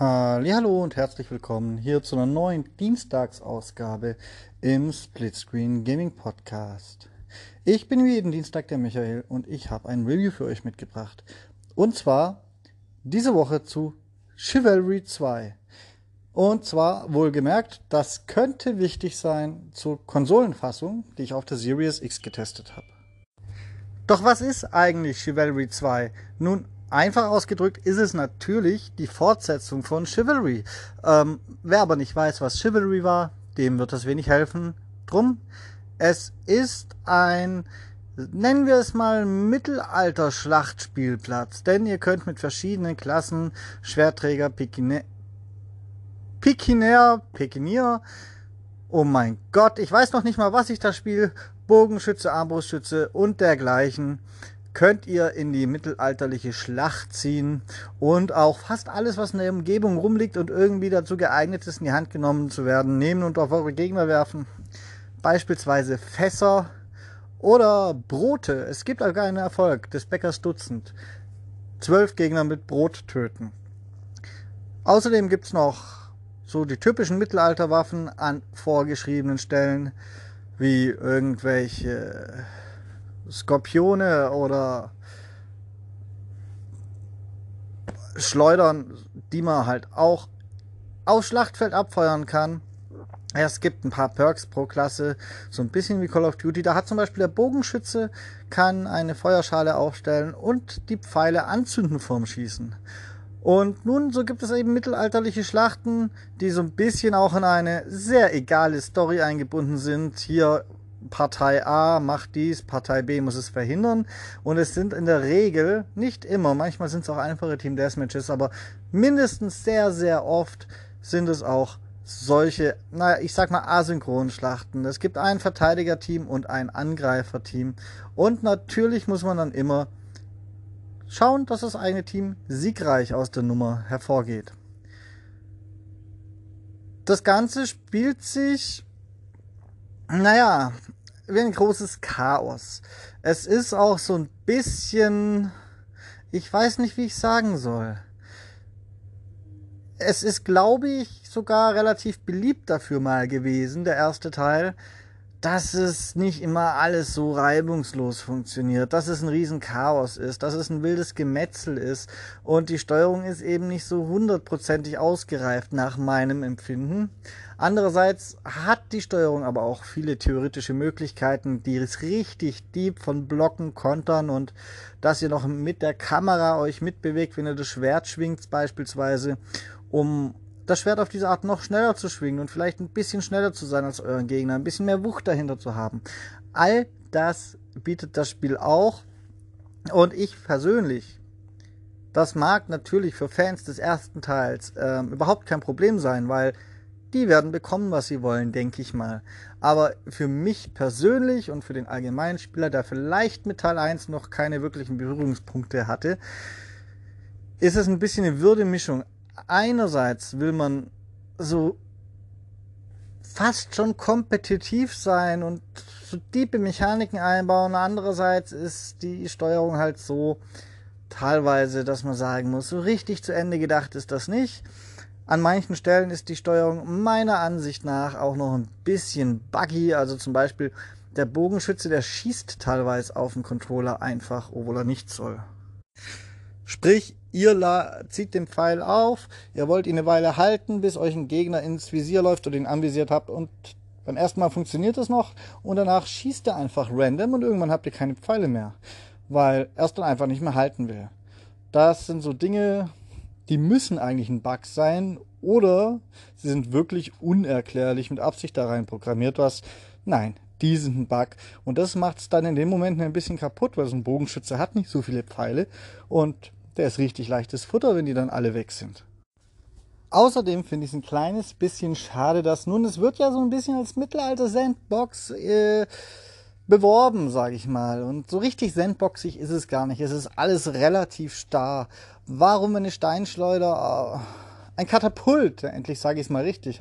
Hallo und herzlich willkommen hier zu einer neuen Dienstagsausgabe im Splitscreen Gaming Podcast. Ich bin wie jeden Dienstag der Michael und ich habe ein Review für euch mitgebracht. Und zwar diese Woche zu Chivalry 2. Und zwar wohlgemerkt, das könnte wichtig sein zur Konsolenfassung, die ich auf der Series X getestet habe. Doch was ist eigentlich Chivalry 2? Nun, Einfach ausgedrückt ist es natürlich die Fortsetzung von Chivalry. Ähm, wer aber nicht weiß, was Chivalry war, dem wird das wenig helfen. Drum, es ist ein, nennen wir es mal, Mittelalter-Schlachtspielplatz. Denn ihr könnt mit verschiedenen Klassen, Schwerträger, Pikine, Pikiner, Pikinier, oh mein Gott, ich weiß noch nicht mal, was ich da spiele, Bogenschütze, Armbrustschütze und dergleichen könnt ihr in die mittelalterliche Schlacht ziehen und auch fast alles, was in der Umgebung rumliegt und irgendwie dazu geeignet ist, in die Hand genommen zu werden, nehmen und auf eure Gegner werfen. Beispielsweise Fässer oder Brote. Es gibt auch einen Erfolg des Bäckers Dutzend. Zwölf Gegner mit Brot töten. Außerdem gibt es noch so die typischen Mittelalterwaffen an vorgeschriebenen Stellen, wie irgendwelche Skorpione oder Schleudern, die man halt auch aufs Schlachtfeld abfeuern kann. Es gibt ein paar Perks pro Klasse, so ein bisschen wie Call of Duty. Da hat zum Beispiel der Bogenschütze kann eine Feuerschale aufstellen und die Pfeile anzünden vorm Schießen. Und nun, so gibt es eben mittelalterliche Schlachten, die so ein bisschen auch in eine sehr egale Story eingebunden sind. Hier Partei A macht dies, Partei B muss es verhindern. Und es sind in der Regel, nicht immer, manchmal sind es auch einfache Team Deathmatches, aber mindestens sehr, sehr oft sind es auch solche, naja, ich sag mal asynchronen Schlachten. Es gibt ein Verteidigerteam und ein Angreiferteam. Und natürlich muss man dann immer schauen, dass das eigene Team siegreich aus der Nummer hervorgeht. Das Ganze spielt sich naja, wie ein großes Chaos. Es ist auch so ein bisschen, ich weiß nicht, wie ich sagen soll. Es ist, glaube ich, sogar relativ beliebt dafür mal gewesen, der erste Teil, dass es nicht immer alles so reibungslos funktioniert, dass es ein Riesenchaos ist, dass es ein wildes Gemetzel ist und die Steuerung ist eben nicht so hundertprozentig ausgereift nach meinem Empfinden. Andererseits hat die Steuerung aber auch viele theoretische Möglichkeiten, die es richtig deep von Blocken kontern und dass ihr noch mit der Kamera euch mitbewegt, wenn ihr das Schwert schwingt beispielsweise, um das Schwert auf diese Art noch schneller zu schwingen und vielleicht ein bisschen schneller zu sein als euren Gegner, ein bisschen mehr Wucht dahinter zu haben. All das bietet das Spiel auch. Und ich persönlich, das mag natürlich für Fans des ersten Teils äh, überhaupt kein Problem sein, weil die werden bekommen, was sie wollen, denke ich mal. Aber für mich persönlich und für den allgemeinen Spieler, der vielleicht mit Teil 1 noch keine wirklichen Berührungspunkte hatte, ist es ein bisschen eine Würdemischung. Einerseits will man so fast schon kompetitiv sein und so tiefe Mechaniken einbauen. Andererseits ist die Steuerung halt so teilweise, dass man sagen muss, so richtig zu Ende gedacht ist das nicht. An manchen Stellen ist die Steuerung meiner Ansicht nach auch noch ein bisschen buggy. Also zum Beispiel der Bogenschütze, der schießt teilweise auf den Controller einfach, obwohl er nicht soll. Sprich, ihr zieht den Pfeil auf, ihr wollt ihn eine Weile halten, bis euch ein Gegner ins Visier läuft oder ihn anvisiert habt und beim ersten Mal funktioniert das noch und danach schießt er einfach random und irgendwann habt ihr keine Pfeile mehr, weil er es dann einfach nicht mehr halten will. Das sind so Dinge, die müssen eigentlich ein Bug sein oder sie sind wirklich unerklärlich mit Absicht da rein programmiert, was nein, die sind ein Bug. Und das macht es dann in dem Moment ein bisschen kaputt, weil so ein Bogenschütze hat nicht so viele Pfeile und der ist richtig leichtes Futter, wenn die dann alle weg sind. Außerdem finde ich es ein kleines bisschen schade, dass nun, es wird ja so ein bisschen als Mittelalter-Sandbox äh, beworben, sage ich mal. Und so richtig sandboxig ist es gar nicht. Es ist alles relativ starr. Warum eine Steinschleuder? Ein Katapult, endlich sage ich es mal richtig.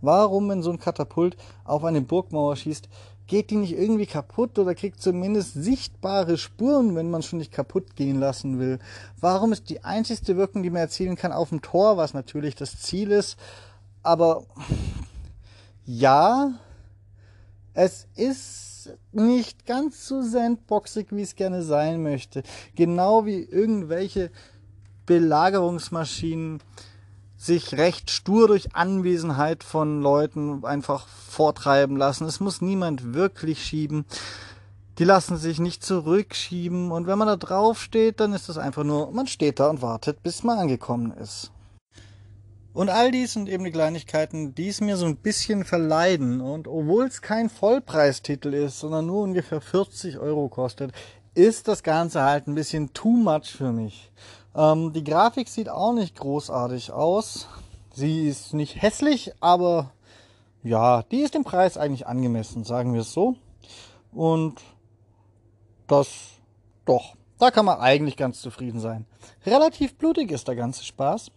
Warum, wenn so ein Katapult auf eine Burgmauer schießt, geht die nicht irgendwie kaputt oder kriegt zumindest sichtbare Spuren, wenn man schon nicht kaputt gehen lassen will? Warum ist die einzigste Wirkung, die man erzielen kann, auf dem Tor, was natürlich das Ziel ist? Aber ja, es ist nicht ganz so sandboxig, wie es gerne sein möchte. Genau wie irgendwelche Belagerungsmaschinen sich recht stur durch Anwesenheit von Leuten einfach vortreiben lassen. Es muss niemand wirklich schieben. Die lassen sich nicht zurückschieben und wenn man da drauf steht, dann ist das einfach nur, man steht da und wartet, bis man angekommen ist. Und all dies sind eben die Kleinigkeiten, die es mir so ein bisschen verleiden. Und obwohl es kein Vollpreistitel ist, sondern nur ungefähr 40 Euro kostet, ist das Ganze halt ein bisschen too much für mich. Ähm, die Grafik sieht auch nicht großartig aus. Sie ist nicht hässlich, aber ja, die ist dem Preis eigentlich angemessen, sagen wir es so. Und das doch, da kann man eigentlich ganz zufrieden sein. Relativ blutig ist der ganze Spaß,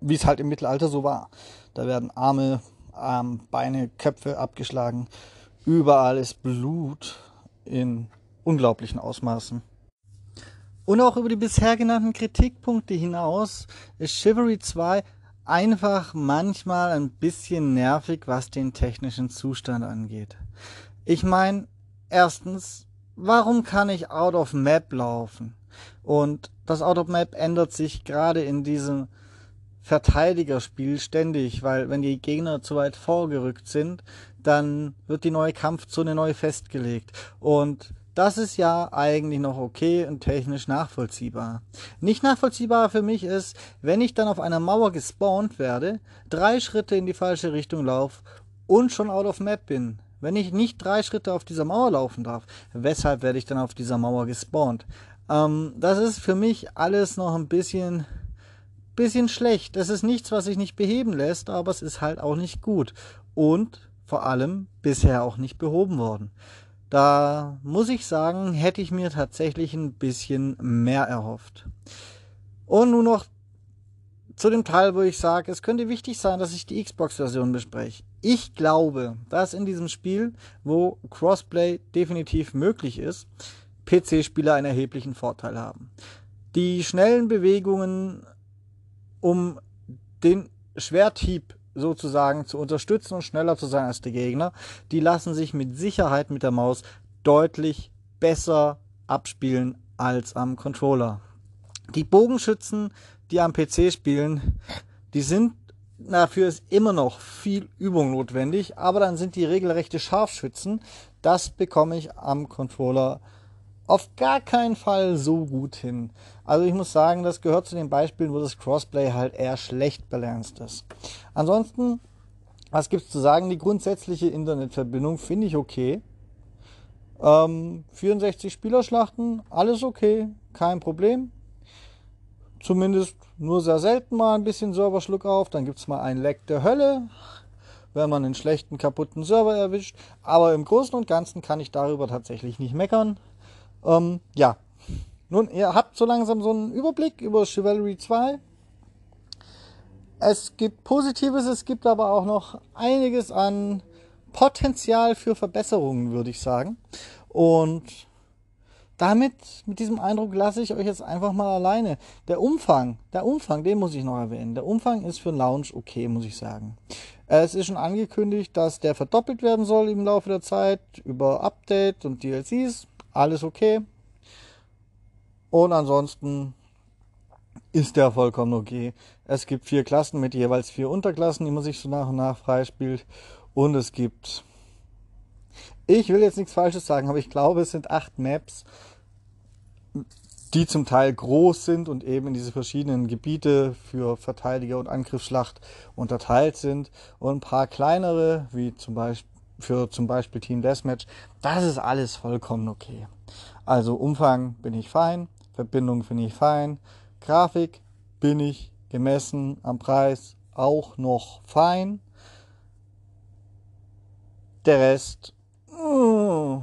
wie es halt im Mittelalter so war. Da werden Arme, Arme, Beine, Köpfe abgeschlagen. Überall ist Blut in unglaublichen Ausmaßen. Und auch über die bisher genannten Kritikpunkte hinaus ist Chivalry 2 einfach manchmal ein bisschen nervig, was den technischen Zustand angeht. Ich meine, erstens, warum kann ich out of map laufen? Und das out of map ändert sich gerade in diesem Verteidigerspiel ständig, weil wenn die Gegner zu weit vorgerückt sind, dann wird die neue Kampfzone neu festgelegt. Und das ist ja eigentlich noch okay und technisch nachvollziehbar. Nicht nachvollziehbar für mich ist, wenn ich dann auf einer Mauer gespawnt werde, drei Schritte in die falsche Richtung laufe und schon out of map bin. Wenn ich nicht drei Schritte auf dieser Mauer laufen darf, weshalb werde ich dann auf dieser Mauer gespawnt? Ähm, das ist für mich alles noch ein bisschen, bisschen schlecht. Das ist nichts, was sich nicht beheben lässt, aber es ist halt auch nicht gut. Und vor allem bisher auch nicht behoben worden. Da muss ich sagen, hätte ich mir tatsächlich ein bisschen mehr erhofft. Und nun noch zu dem Teil, wo ich sage, es könnte wichtig sein, dass ich die Xbox-Version bespreche. Ich glaube, dass in diesem Spiel, wo Crossplay definitiv möglich ist, PC-Spieler einen erheblichen Vorteil haben. Die schnellen Bewegungen, um den Schwerthieb sozusagen zu unterstützen und schneller zu sein als der Gegner, die lassen sich mit Sicherheit mit der Maus deutlich besser abspielen als am Controller. Die Bogenschützen, die am PC spielen, die sind dafür ist immer noch viel Übung notwendig, aber dann sind die regelrechte Scharfschützen. Das bekomme ich am Controller auf gar keinen Fall so gut hin. Also ich muss sagen, das gehört zu den Beispielen, wo das Crossplay halt eher schlecht balanced ist. Ansonsten, was gibt's zu sagen? Die grundsätzliche Internetverbindung finde ich okay. Ähm, 64 Spielerschlachten, alles okay, kein Problem. Zumindest nur sehr selten mal ein bisschen Serverschluck auf, dann gibt's mal einen Leck der Hölle, wenn man einen schlechten, kaputten Server erwischt. Aber im Großen und Ganzen kann ich darüber tatsächlich nicht meckern. Ähm, ja, nun, ihr habt so langsam so einen Überblick über Chivalry 2. Es gibt Positives, es gibt aber auch noch einiges an Potenzial für Verbesserungen, würde ich sagen. Und damit, mit diesem Eindruck lasse ich euch jetzt einfach mal alleine. Der Umfang, der Umfang, den muss ich noch erwähnen. Der Umfang ist für einen Lounge okay, muss ich sagen. Es ist schon angekündigt, dass der verdoppelt werden soll im Laufe der Zeit über Update und DLCs alles okay. Und ansonsten ist der vollkommen okay. Es gibt vier Klassen mit jeweils vier Unterklassen, die man sich so nach und nach freispielt. Und es gibt, ich will jetzt nichts Falsches sagen, aber ich glaube, es sind acht Maps, die zum Teil groß sind und eben in diese verschiedenen Gebiete für Verteidiger und Angriffsschlacht unterteilt sind. Und ein paar kleinere, wie zum Beispiel für zum Beispiel Team Deathmatch, das ist alles vollkommen okay. Also Umfang bin ich fein, Verbindung finde ich fein, Grafik bin ich gemessen am Preis auch noch fein. Der Rest, oh,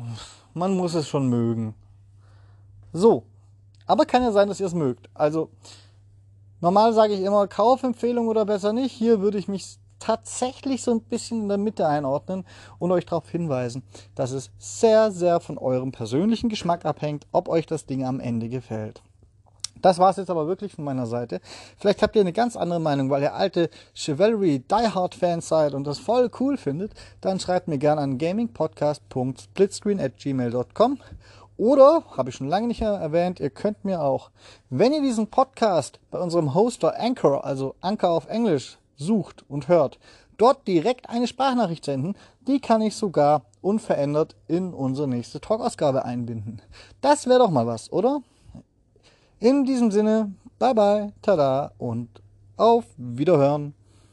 man muss es schon mögen. So, aber kann ja sein, dass ihr es mögt. Also normal sage ich immer Kaufempfehlung oder besser nicht. Hier würde ich mich tatsächlich so ein bisschen in der Mitte einordnen und euch darauf hinweisen, dass es sehr, sehr von eurem persönlichen Geschmack abhängt, ob euch das Ding am Ende gefällt. Das war es jetzt aber wirklich von meiner Seite. Vielleicht habt ihr eine ganz andere Meinung, weil ihr alte Chivalry Die Hard Fans seid und das voll cool findet. Dann schreibt mir gerne an gamingpodcast.splitscreen@gmail.com oder, habe ich schon lange nicht erwähnt, ihr könnt mir auch, wenn ihr diesen Podcast bei unserem Hoster Anchor, also Anchor auf Englisch, sucht und hört, dort direkt eine Sprachnachricht senden. Die kann ich sogar unverändert in unsere nächste Talkausgabe einbinden. Das wäre doch mal was, oder? In diesem Sinne, bye bye, tada und auf Wiederhören.